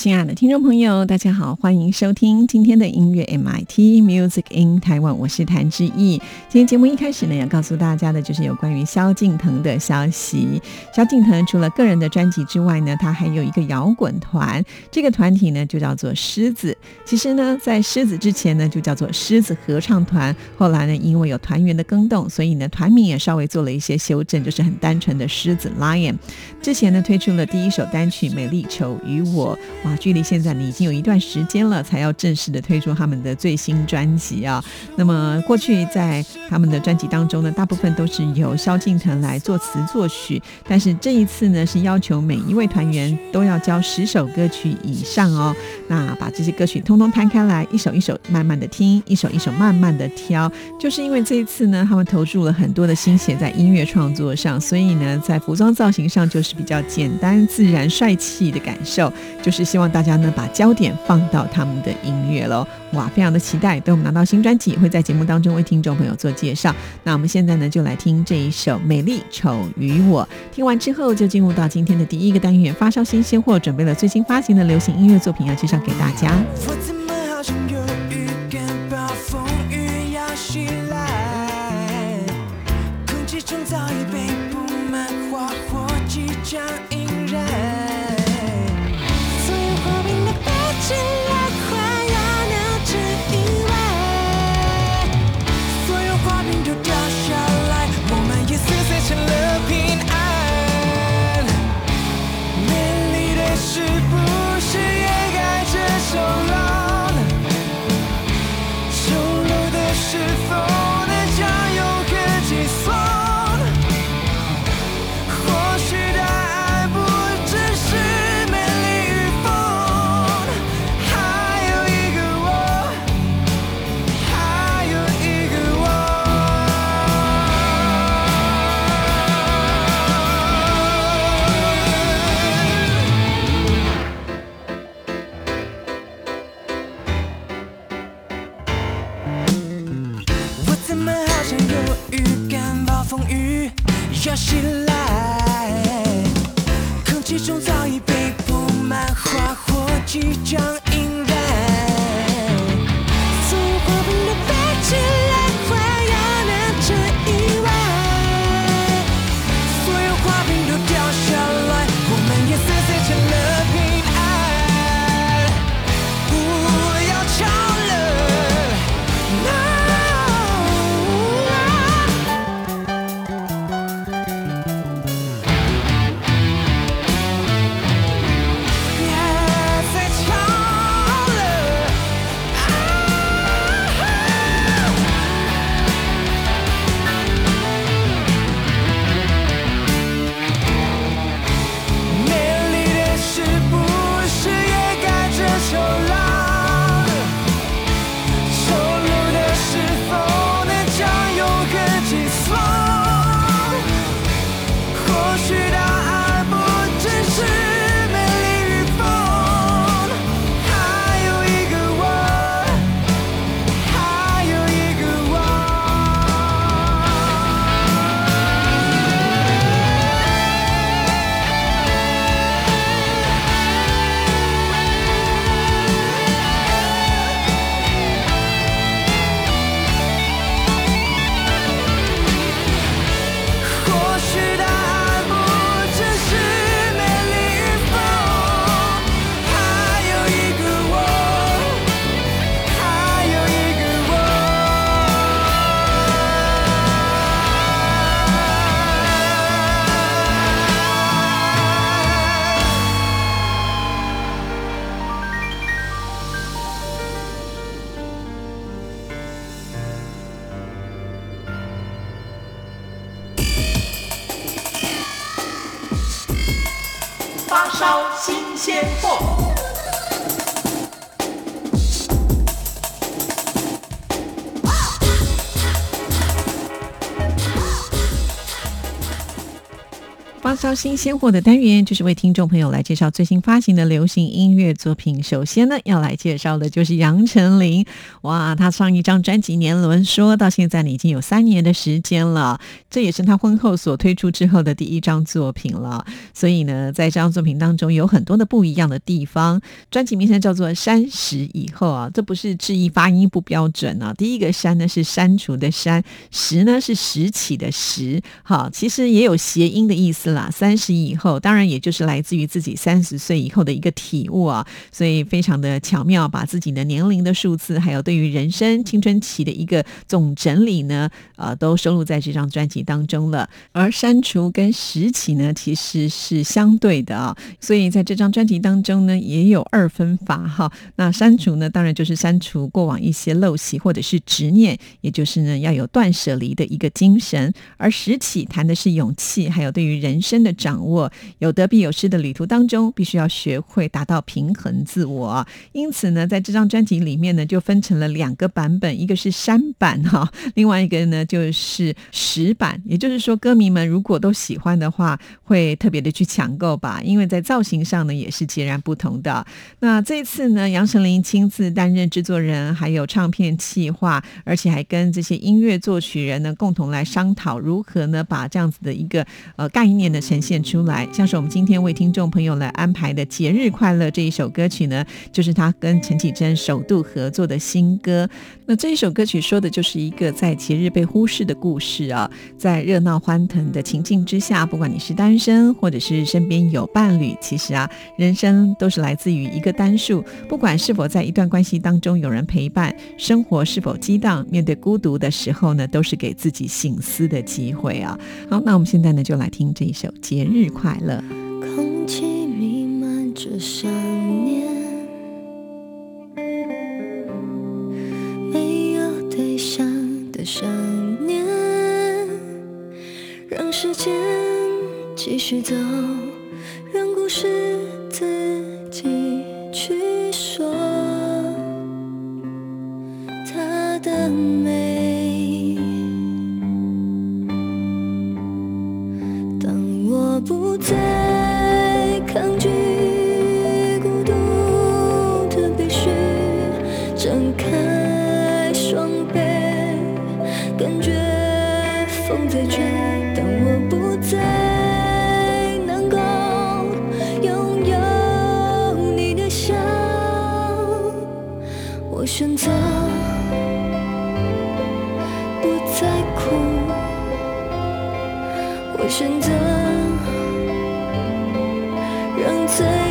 亲爱的听众朋友，大家好，欢迎收听今天的音乐 MIT Music in Taiwan，我是谭志毅。今天节目一开始呢，要告诉大家的就是有关于萧敬腾的消息。萧敬腾除了个人的专辑之外呢，他还有一个摇滚团，这个团体呢就叫做狮子。其实呢，在狮子之前呢，就叫做狮子合唱团。后来呢，因为有团员的更动，所以呢，团名也稍微做了一些修正，就是很单纯的狮子 Lion。之前呢，推出了第一首单曲《美丽丑与我》。啊距离现在呢已经有一段时间了，才要正式的推出他们的最新专辑啊。那么过去在他们的专辑当中呢，大部分都是由萧敬腾来作词作曲，但是这一次呢是要求每一位团员都要交十首歌曲以上哦。那把这些歌曲通通摊开来，一首一首慢慢的听，一首一首慢慢的挑。就是因为这一次呢，他们投注了很多的心血在音乐创作上，所以呢，在服装造型上就是比较简单、自然、帅气的感受，就是希。希望大家呢把焦点放到他们的音乐喽，哇，非常的期待。等我们拿到新专辑，会在节目当中为听众朋友做介绍。那我们现在呢就来听这一首《美丽丑与我》。听完之后就进入到今天的第一个单元——发烧新鲜货，准备了最新发行的流行音乐作品，要介绍给大家。新鲜货的单元，就是为听众朋友来介绍最新发行的流行音乐作品。首先呢，要来介绍的就是杨丞琳。哇，他上一张专辑《年轮说》到现在呢，已经有三年的时间了。这也是他婚后所推出之后的第一张作品了。所以呢，在这张作品当中有很多的不一样的地方。专辑名称叫做《删十以后》啊，这不是质疑发音不标准啊。第一个“删”呢是删除的“删”，“十”呢是拾起的“拾”。好，其实也有谐音的意思啦。三十以后，当然也就是来自于自己三十岁以后的一个体悟啊，所以非常的巧妙，把自己的年龄的数字，还有对于人生青春期的一个总整理呢，呃，都收录在这张专辑当中了。而删除跟拾起呢，其实是相对的啊，所以在这张专辑当中呢，也有二分法哈。那删除呢，当然就是删除过往一些陋习或者是执念，也就是呢要有断舍离的一个精神；而拾起谈的是勇气，还有对于人。生的掌握，有得必有失的旅途当中，必须要学会达到平衡自我。因此呢，在这张专辑里面呢，就分成了两个版本，一个是删版哈，另外一个呢就是石版。也就是说，歌迷们如果都喜欢的话，会特别的去抢购吧，因为在造型上呢也是截然不同的。那这次呢，杨丞琳亲自担任制作人，还有唱片企划，而且还跟这些音乐作曲人呢共同来商讨如何呢把这样子的一个呃概念。呢呈现出来，像是我们今天为听众朋友来安排的《节日快乐》这一首歌曲呢，就是他跟陈绮贞首度合作的新歌。那这一首歌曲说的就是一个在节日被忽视的故事啊，在热闹欢腾的情境之下，不管你是单身或者是身边有伴侣，其实啊，人生都是来自于一个单数。不管是否在一段关系当中有人陪伴，生活是否激荡，面对孤独的时候呢，都是给自己醒思的机会啊。好，那我们现在呢，就来听这一首。节日快乐。空气弥漫着想继续走，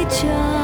家。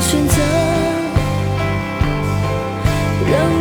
选择让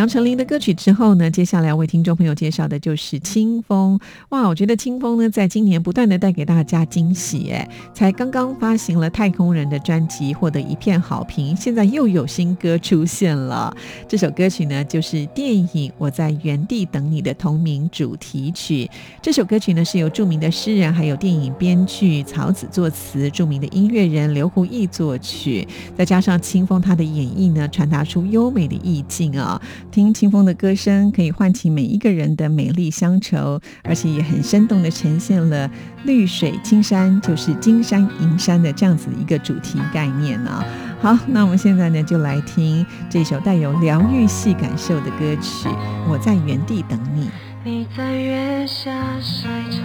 杨丞琳的歌曲之后呢，接下来要为听众朋友介绍的就是清风。哇，我觉得清风呢，在今年不断的带给大家惊喜，哎，才刚刚发行了《太空人》的专辑，获得一片好评，现在又有新歌出现了。这首歌曲呢，就是电影《我在原地等你》的同名主题曲。这首歌曲呢，是由著名的诗人还有电影编剧曹子作词，著名的音乐人刘胡毅作曲，再加上清风他的演绎呢，传达出优美的意境。啊，听清风的歌声可以唤起每一个人的美丽乡愁，而且也很生动的呈现了绿水青山就是金山银山的这样子一个主题概念呢。好，那我们现在呢就来听这首带有疗愈系感受的歌曲《我在原地等你》。你在月下晒茶，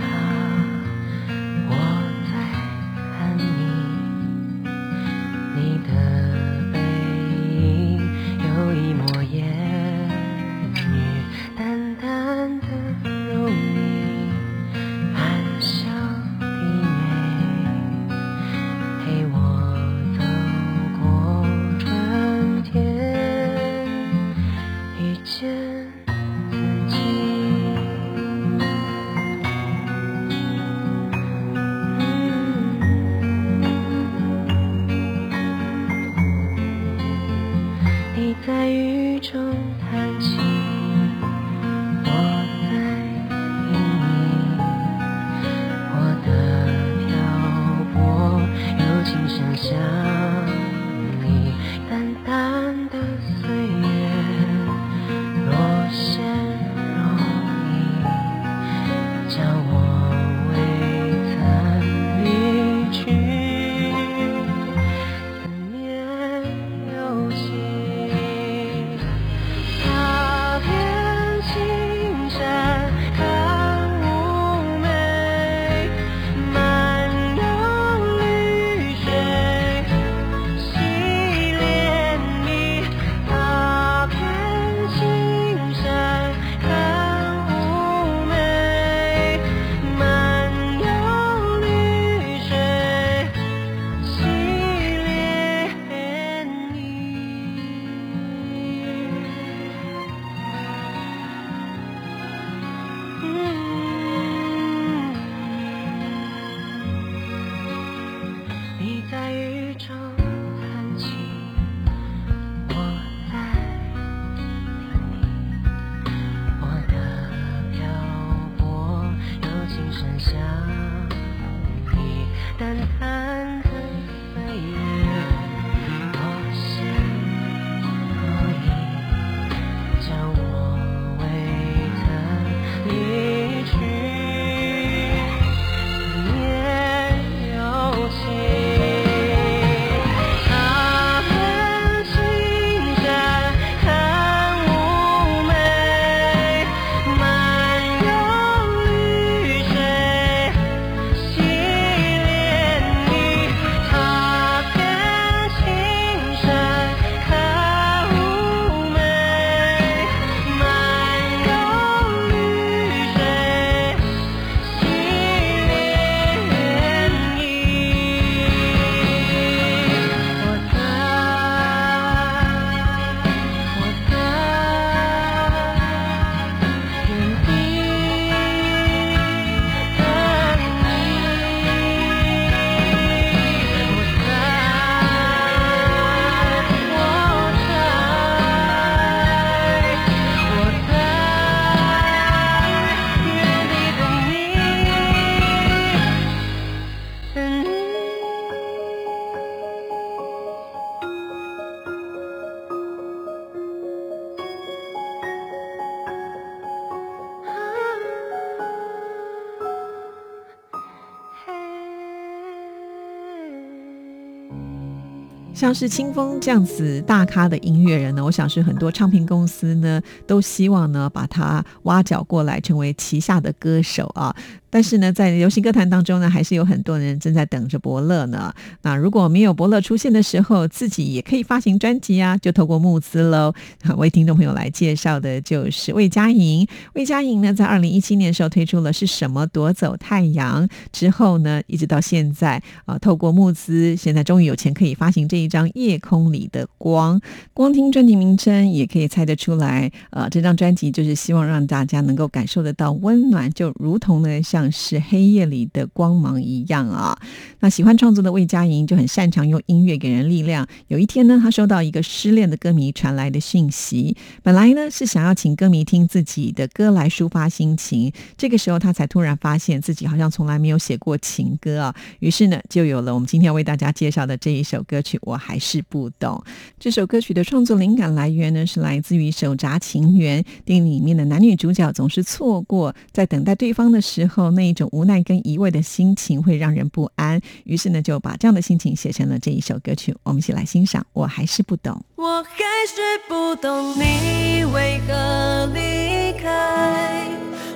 像是清风这样子大咖的音乐人呢，我想是很多唱片公司呢都希望呢把他挖角过来成为旗下的歌手啊。但是呢，在流行歌坛当中呢，还是有很多人正在等着伯乐呢。那如果没有伯乐出现的时候，自己也可以发行专辑啊，就透过募资喽。为听众朋友来介绍的就是魏佳莹。魏佳莹呢，在二零一七年的时候推出了《是什么夺走太阳》之后呢，一直到现在啊，透过募资，现在终于有钱可以发行这一张《夜空里的光》。光听专辑名称也可以猜得出来，呃，这张专辑就是希望让大家能够感受得到温暖，就如同呢像是黑夜里的光芒一样啊。那喜欢创作的魏佳莹就很擅长用音乐给人力量。有一天呢，她收到一个失恋的歌迷传来的讯息，本来呢是想要请歌迷听自己的歌来抒发心情，这个时候她才突然发现自己好像从来没有写过情歌啊。于是呢，就有了我们今天为大家介绍的这一首歌曲《我还是不懂》。这首歌曲的创作灵感来源呢，是来自于《手札情缘》电影里面的男女主角总是错过，在等待对方的时候，那一种无奈跟疑问的心情会让人不安。于是呢，就把这样的心情写成了这一首歌曲。我们一起来欣赏。我还是不懂，我还是不懂你为何离开，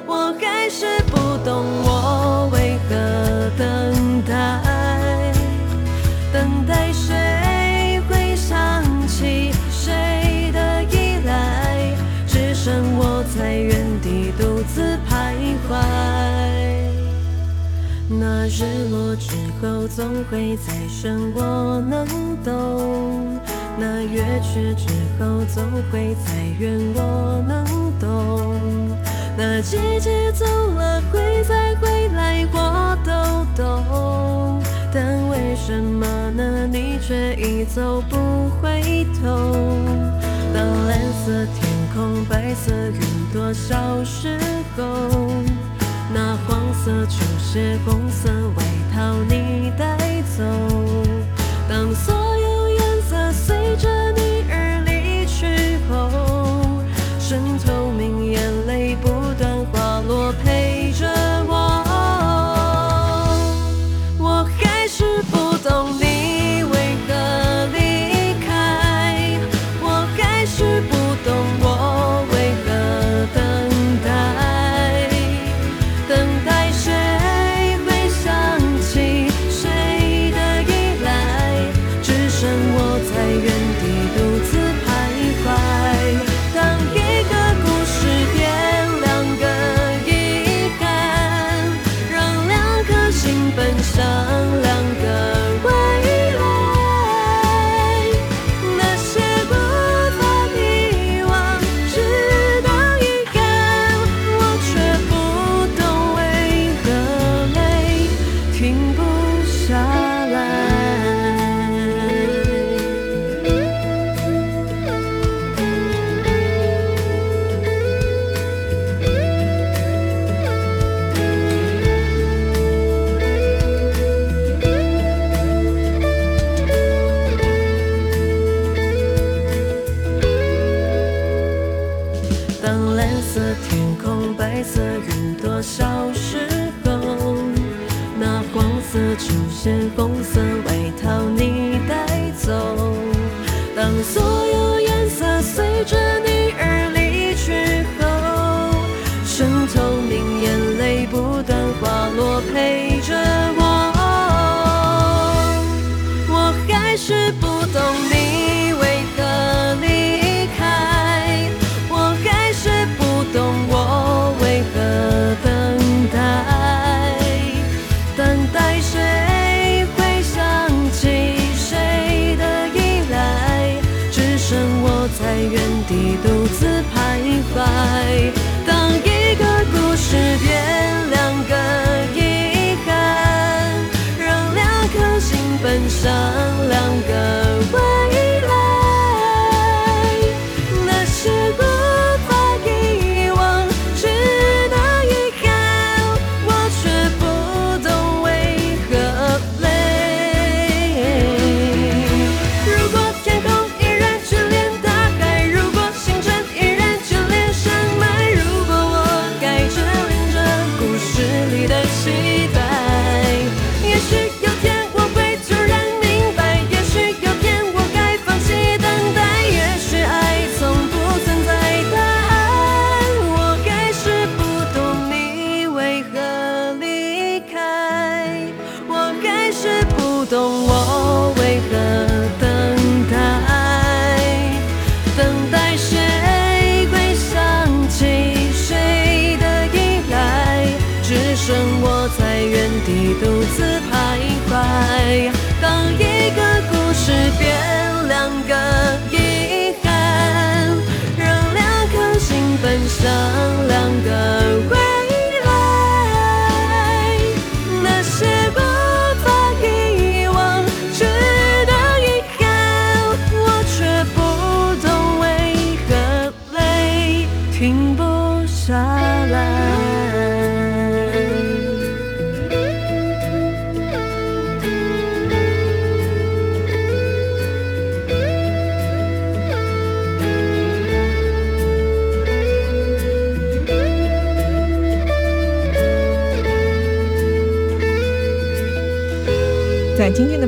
我还是不懂我为何等那日落之后，总会再升，我能懂；那月缺之后，总会再圆，我能懂；那季节走了，会再回来，我都懂。但为什么呢？你却已走不回头。当蓝色天空、白色云朵消失后。那黄色球鞋、红色外套你带走，红色外套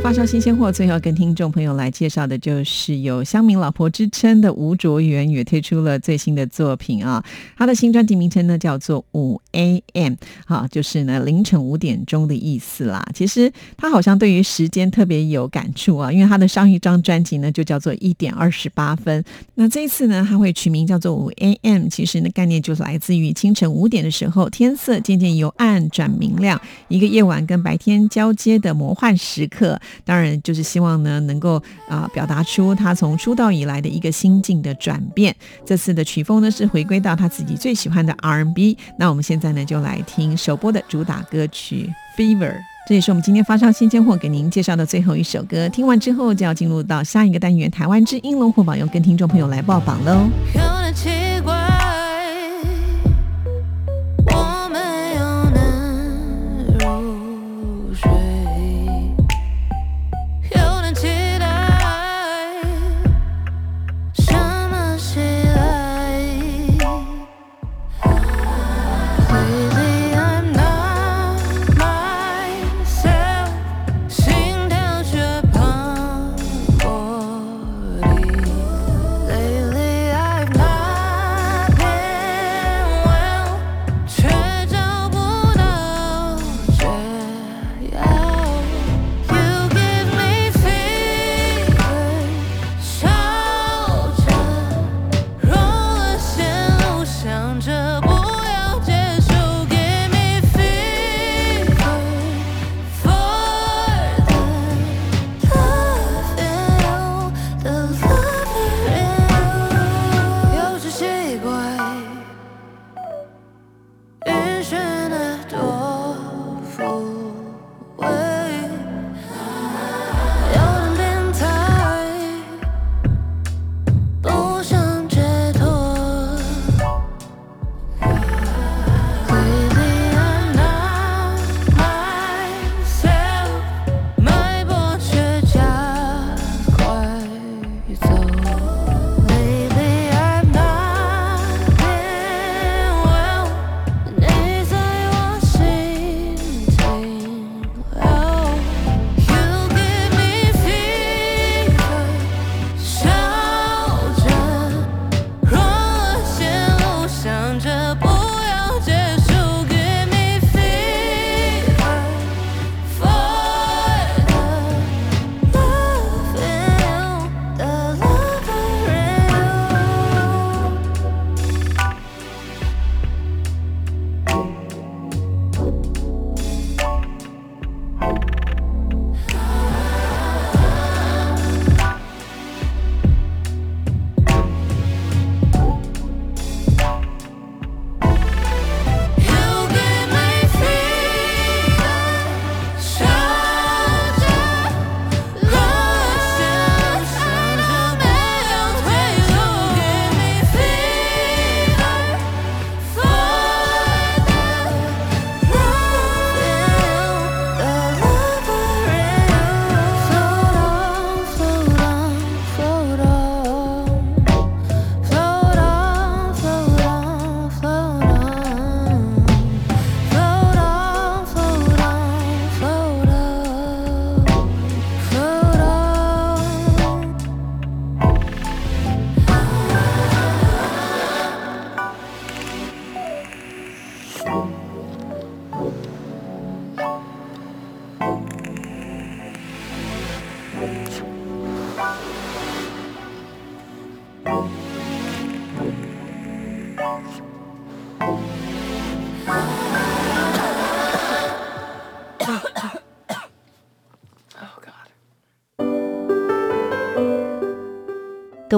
发烧新鲜货，最后跟听众朋友来介绍的就是有乡民老婆之称的吴卓源，也推出了最新的作品啊。他的新专辑名称呢叫做五 A.M，啊，就是呢凌晨五点钟的意思啦。其实他好像对于时间特别有感触啊，因为他的上一张专辑呢就叫做一点二十八分。那这一次呢，他会取名叫做五 A.M，其实呢概念就是来自于清晨五点的时候，天色渐渐由暗转明亮，一个夜晚跟白天交接的魔幻。时刻，当然就是希望呢，能够啊表达出他从出道以来的一个心境的转变。这次的曲风呢是回归到他自己最喜欢的 R&B。那我们现在呢就来听首播的主打歌曲《Fever》，这也是我们今天发烧新鲜货给您介绍的最后一首歌。听完之后就要进入到下一个单元——台湾之音龙虎榜，又跟听众朋友来报榜喽。有点奇怪，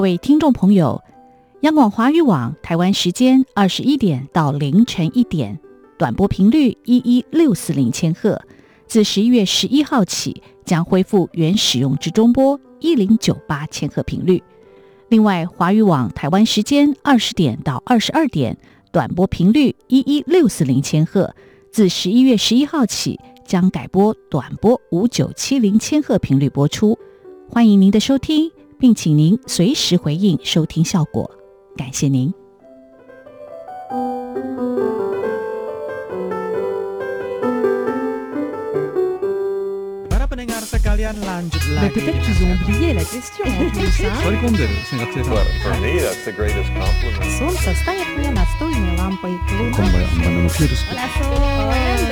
位听众朋友，央广华语网台湾时间二十一点到凌晨一点，短波频率一一六四零千赫，自十一月十一号起将恢复原使用之中波一零九八千赫频率。另外，华语网台湾时间二十点到二十二点，短波频率一一六四零千赫，自十一月十一号起将改播短波五九七零千赫频率播出。欢迎您的收听。并请您随时回应收听效果，感谢您。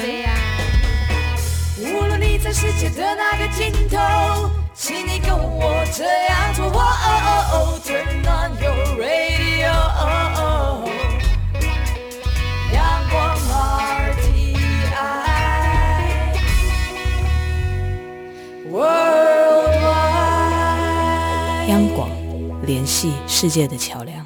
在世界的那个尽头，请你跟我这样做。哦哦哦，Turn on your radio，哦哦，阳光 RTI。联系世界的桥梁。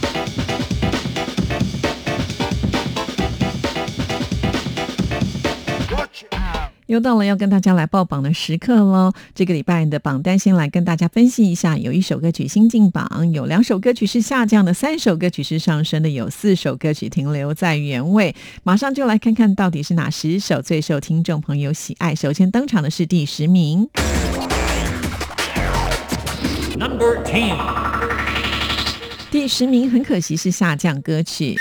又到了要跟大家来报榜的时刻喽！这个礼拜的榜单先来跟大家分析一下：有一首歌曲新进榜，有两首歌曲是下降的，三首歌曲是上升的，有四首歌曲停留在原位。马上就来看看到底是哪十首最受听众朋友喜爱。首先登场的是第十名，Number Ten，第十名很可惜是下降歌曲。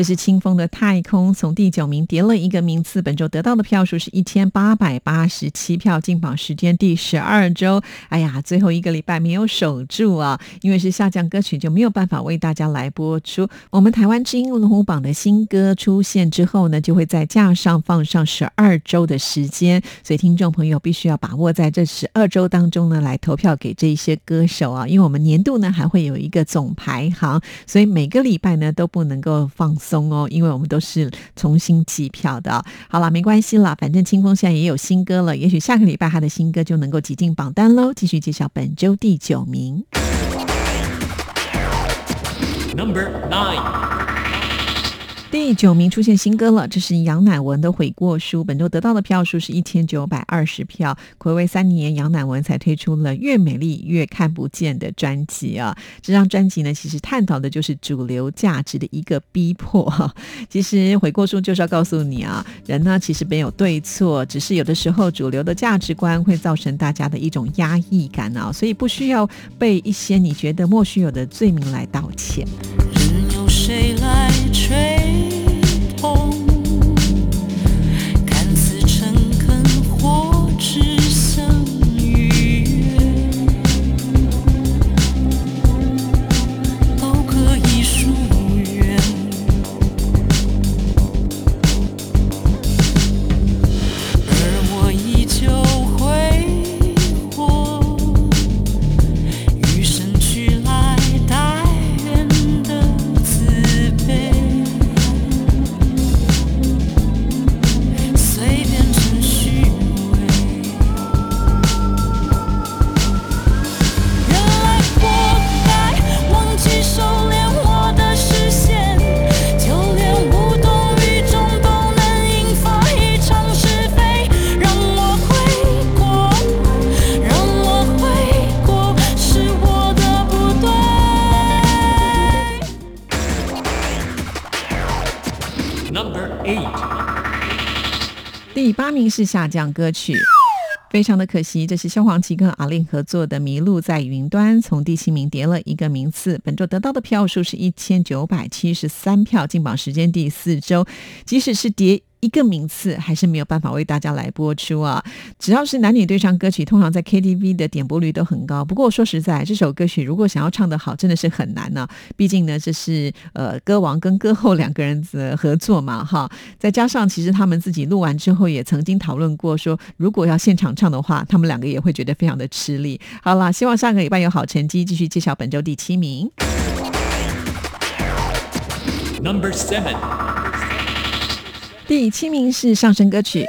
这是清风的太空，从第九名跌了一个名次。本周得到的票数是一千八百八十七票，进榜时间第十二周。哎呀，最后一个礼拜没有守住啊，因为是下降歌曲，就没有办法为大家来播出。我们台湾之音龙虎榜的新歌出现之后呢，就会在架上放上十二周的时间，所以听众朋友必须要把握在这十二周当中呢，来投票给这些歌手啊。因为我们年度呢还会有一个总排行，所以每个礼拜呢都不能够放。松哦，因为我们都是重新计票的。好了，没关系了，反正清风现在也有新歌了，也许下个礼拜他的新歌就能够挤进榜单喽。继续介绍本周第九名，Number Nine。第九名出现新歌了，这是杨乃文的《悔过书》。本周得到的票数是一千九百二十票，暌违三年，杨乃文才推出了《越美丽越看不见》的专辑啊！这张专辑呢，其实探讨的就是主流价值的一个逼迫。其实《悔过书》就是要告诉你啊，人呢其实没有对错，只是有的时候主流的价值观会造成大家的一种压抑感啊，所以不需要被一些你觉得莫须有的罪名来道歉。Number eight，第八名是下降歌曲，非常的可惜。这是萧煌奇跟阿令合作的《迷路在云端》，从第七名跌了一个名次。本周得到的票数是一千九百七十三票，进榜时间第四周。即使是跌。一个名次还是没有办法为大家来播出啊。只要是男女对唱歌曲，通常在 KTV 的点播率都很高。不过说实在，这首歌曲如果想要唱得好，真的是很难呢、毕竟呢，这是呃歌王跟歌后两个人的合作嘛，哈。再加上其实他们自己录完之后，也曾经讨论过说，如果要现场唱的话，他们两个也会觉得非常的吃力。好啦，希望下个礼拜有好成绩，继续揭晓本周第七名。Number seven，第七名是上升歌曲。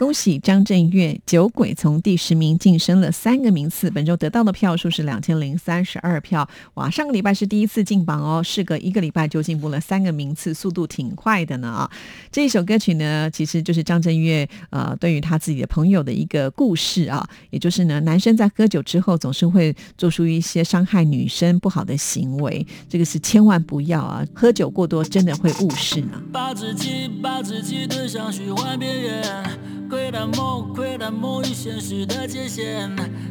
恭喜张震岳《酒鬼》从第十名晋升了三个名次，本周得到的票数是两千零三十二票。哇，上个礼拜是第一次进榜哦，事隔一个礼拜就进步了三个名次，速度挺快的呢啊！这一首歌曲呢，其实就是张震岳呃对于他自己的朋友的一个故事啊，也就是呢，男生在喝酒之后总是会做出一些伤害女生不好的行为，这个是千万不要啊！喝酒过多真的会误事呢。把自己把自己推向虚幻边缘，窥探梦窥探梦与现实的界限。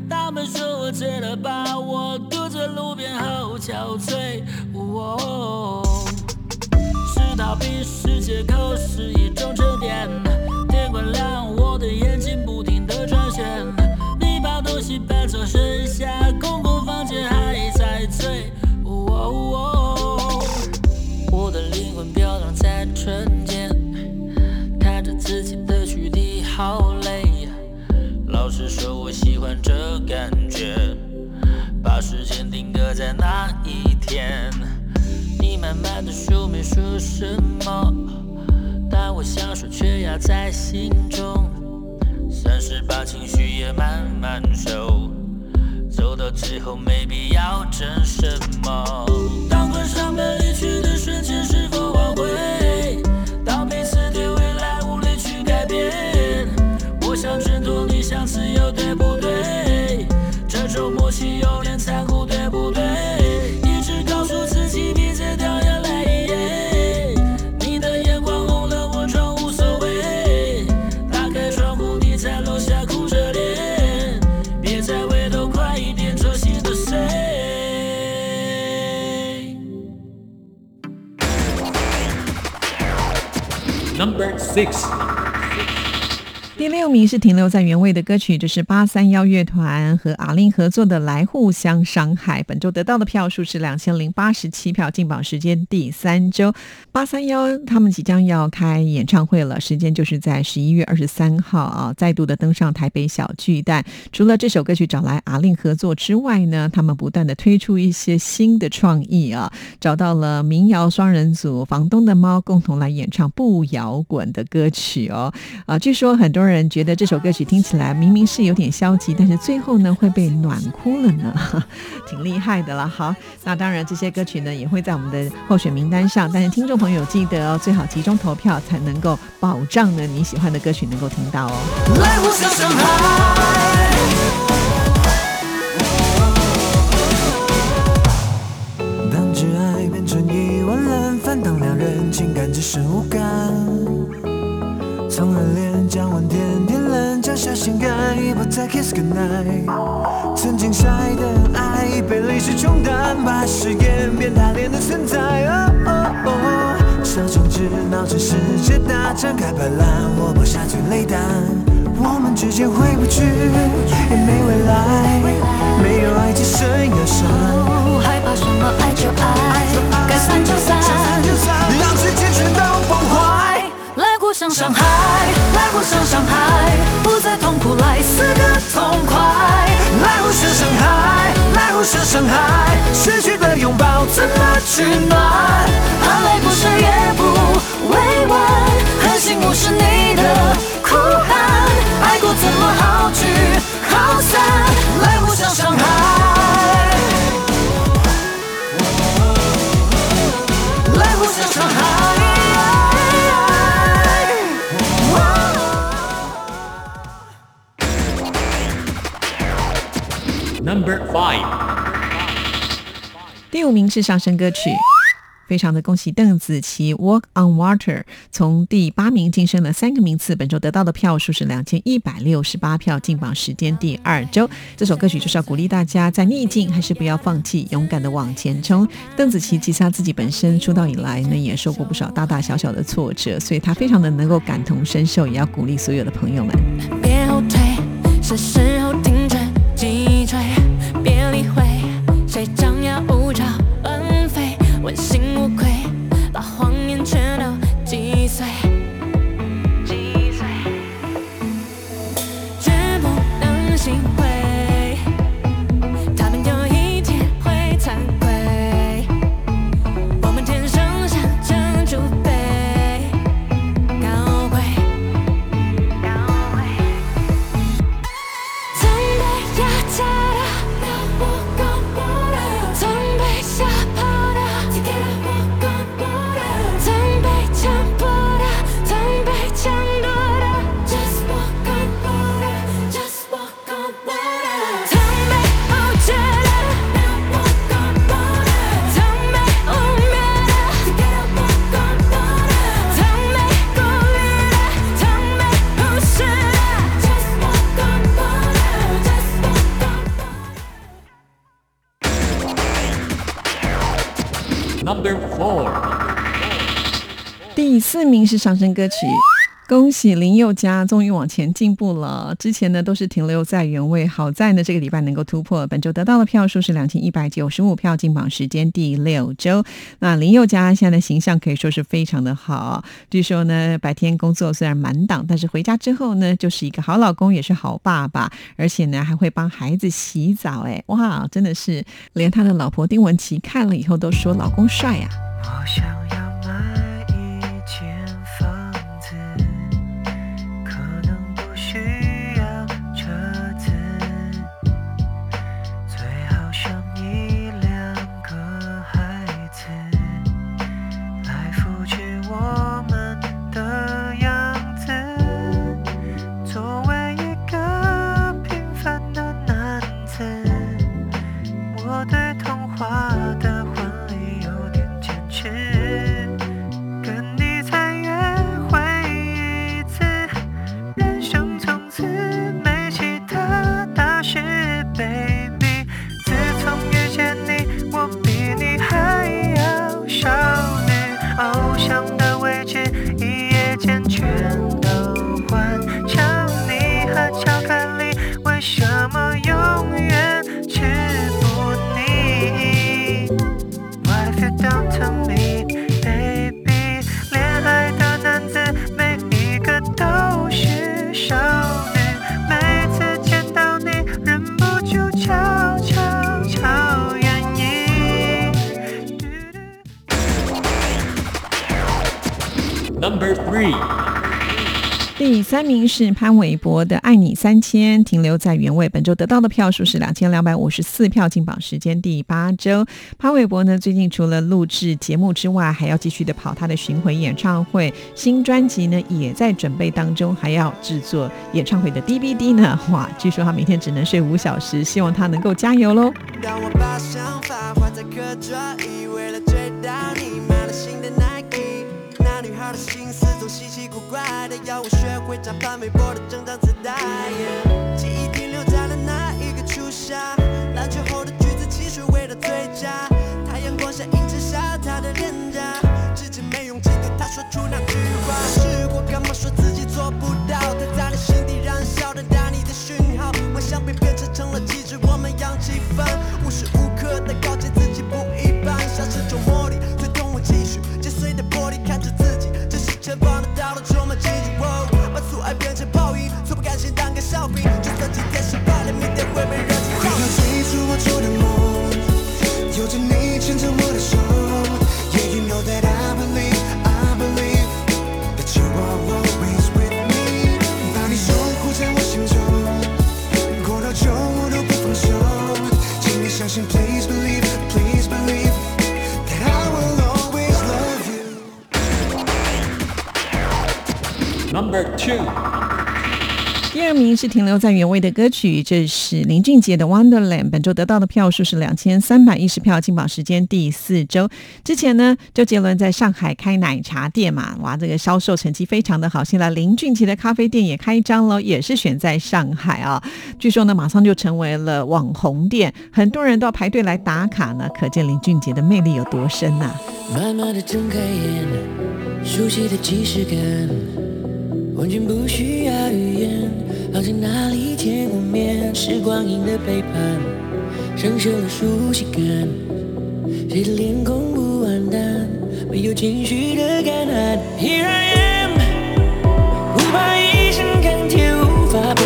他们说我醉了吧，我独自路边好憔悴。哦，是逃避，是借口，是一种沉淀。天快亮，我的眼睛不停地转圈。你把东西搬走，剩下空空这感觉，把时间定格在那一天。你慢慢的说没说什么，但我想说却压在心中。算是把情绪也慢慢收，走到最后没必要争什么。当关上门离去的瞬间，是否挽回？挣脱，你想自由，对不对？这种默契有点残酷，对不对？一直告诉自己别再掉眼泪，你的眼光红了，我装无所谓。打开窗户，你在楼下哭着脸，别再回头，快一点，专心的睡。Number six，第六名是停留在原位的歌曲，这是八三幺乐团和阿令合作的《来互相伤害》。本周得到的票数是两千零八十七票，进榜时间第三周。八三幺他们即将要开演唱会了，时间就是在十一月二十三号啊，再度的登上台北小巨蛋。除了这首歌曲找来阿令合作之外呢，他们不断的推出一些新的创意啊，找到了民谣双人组房东的猫共同来演唱不摇滚的歌曲哦。啊，据说很多人人觉得这首歌曲听起来明明是有点消极，但是最后呢会被暖哭了呢，挺厉害的了。好，那当然这些歌曲呢也会在我们的候选名单上，但是听众朋友记得哦，最好集中投票才能够保障呢你喜欢的歌曲能够听到哦。当挚爱变成一碗冷饭，当两人情感只剩无感，从热恋降温甜甜冷，降下心肝，已不再 kiss goodnight。曾经晒的爱已被历史冲淡，把誓言变打脸的存在。哦哦哦，手中指脑着世界大战，开白烂，我播下最泪弹。我们之间回不去，也没未来，没有爱只剩忧伤。害怕什么爱就爱，取暖？含泪不舍也不委婉，狠心无视你的哭喊。爱过怎么好聚好散？来互相伤害，来互相伤害。Number five，第五名是上升歌曲。非常的恭喜邓紫棋《Walk on Water》从第八名晋升了三个名次，本周得到的票数是两千一百六十八票，进榜时间第二周。这首歌曲就是要鼓励大家在逆境还是不要放弃，勇敢的往前冲。邓紫棋其实她自己本身出道以来呢，也受过不少大大小小的挫折，所以她非常的能够感同身受，也要鼓励所有的朋友们。别后退，是时候停名是上升歌曲。恭喜林宥嘉终于往前进步了，之前呢都是停留在原位，好在呢这个礼拜能够突破，本周得到的票数是两千一百九十五票，进榜时间第六周。那林宥嘉现在的形象可以说是非常的好，据说呢白天工作虽然满档，但是回家之后呢就是一个好老公，也是好爸爸，而且呢还会帮孩子洗澡，哎哇，真的是连他的老婆丁文琪看了以后都说老公帅呀、我想要三名是潘玮柏的《爱你三千》，停留在原位。本周得到的票数是两千两百五十四票，进榜时间第八周。潘玮柏呢，最近除了录制节目之外，还要继续的跑他的巡回演唱会，新专辑呢也在准备当中，还要制作演唱会的 DVD 呢。哇，据说他每天只能睡五小时，希望他能够加油喽。当我把想法画在课桌椅，为了追到你，买了新的。那他的心思总稀奇古怪的，要我学会找潘玮柏的整张磁带。记忆停留在了那一个初夏，篮球后的橘子汽水味道最佳。太阳光下映衬下她的脸颊，至今没勇气对她说出那句话。试过干嘛说自己做不到？他在你心底燃烧的打你的讯号，幻想被变成成了机制，我们扬起帆，无时个笑柄，就算今天失败了，明天会被人气回到最初我做的梦，有着你牵着我的手。Yeah, you know that I believe, I believe that you are always with me。把你守护在我心中，过到九我都不放手。请你相信，Please believe, please believe that I will always love you。Number two，二名是停留在原位的歌曲，这是林俊杰的《Wonderland》，本周得到的票数是两千三百一十票，进榜时间第四周。之前呢，周杰伦在上海开奶茶店嘛，哇，这个销售成绩非常的好。现在林俊杰的咖啡店也开张了，也是选在上海啊。据说呢，马上就成为了网红店，很多人都要排队来打卡呢，可见林俊杰的魅力有多深呐、慢慢的睁开眼，熟悉的即视感，完全不需要语言，好像哪里见过面。是光阴的背叛，生锈的熟悉感，谁的脸孔不黯淡，没有情绪的感叹。Here I am，不怕一生看天无法被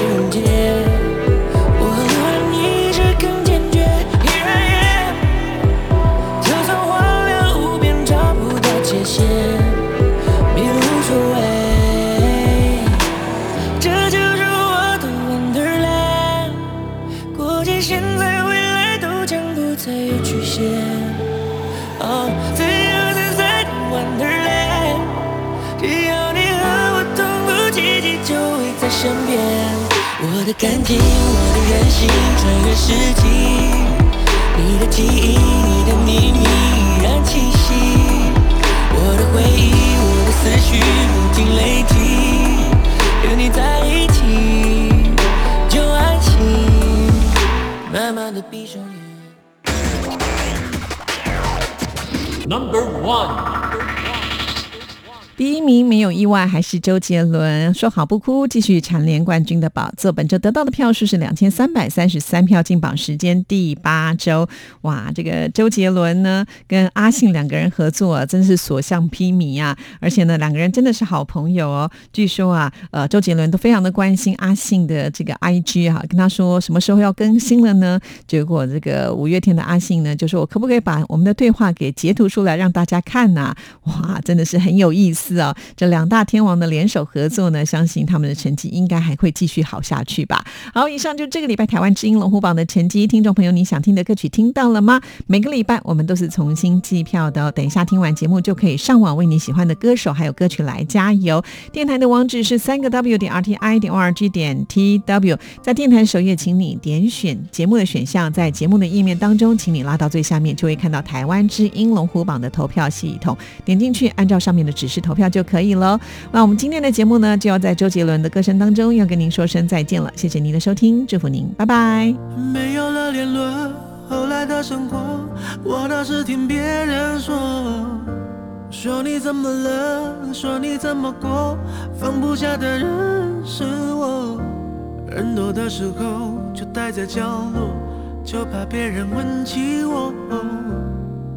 我的感情，我的任性，穿越世纪。你的记忆，你的秘密依然清晰。我的回忆，我的思绪不停累积，有你在一起就安心。慢慢的闭上眼。Number one，第一名没有意外，还是周杰伦。说好不哭，继续蝉联冠军的宝座。本周得到的票数是两千三百三十三票，进榜时间第八周。哇，这个周杰伦呢，跟阿信两个人合作，啊真是所向披靡啊！而且呢，两个人真的是好朋友哦。据说啊，呃，周杰伦都非常的关心阿信的这个 IG 哈、跟他说什么时候要更新了呢？结果这个五月天的阿信呢，就说我可不可以把我们的对话给截图出来让大家看呐、哇，真的是很有意思哦！这两大天王的联手合作呢，相信他们的成绩应该还会继续好下去吧。好，以上就这个礼拜台湾之音龙虎榜的成绩，听众朋友，你想听的歌曲听到了吗？每个礼拜我们都是重新计票的、哦，等一下听完节目就可以上网为你喜欢的歌手还有歌曲来加油。电台的网址是三个 W 点 R T I 点 O R G 点 T W，在电台首页，请你点选节目的选项，在节目的页面当中，请你拉到最下面，就会看到台湾之音龙虎榜的投票系统，点进去，按照上面的指示投投票就可以喽。那我们今天的节目呢，就要在周杰伦的歌声当中要跟您说声再见了，谢谢您的收听，祝福您，拜拜。没有了联络，后来的生活，我倒是听别人说，说你怎么了，说你怎么过，放不下的人是我。人多的时候就待在角落，就怕别人问起我。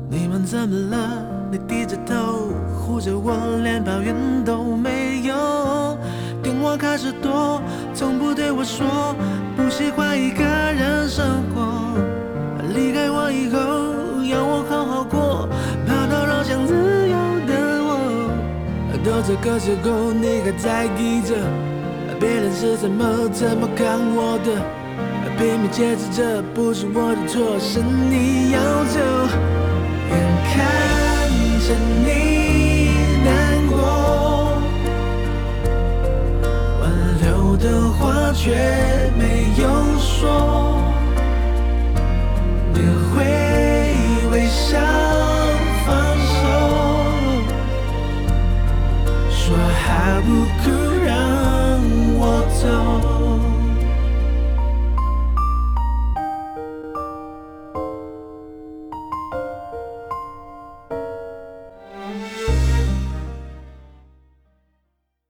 你们怎么了？你低着头护着我，连抱怨都没有。电话开始多，从不对我说不喜欢一个人生活。离开我以后，要我好好过，怕打扰想自由的我。到这个时候，你还在意着别人是怎么怎么看我的，拼命解释这不是我的错，是你要走。眼看着你的话却没有说。你会微笑放手说好不哭让我走。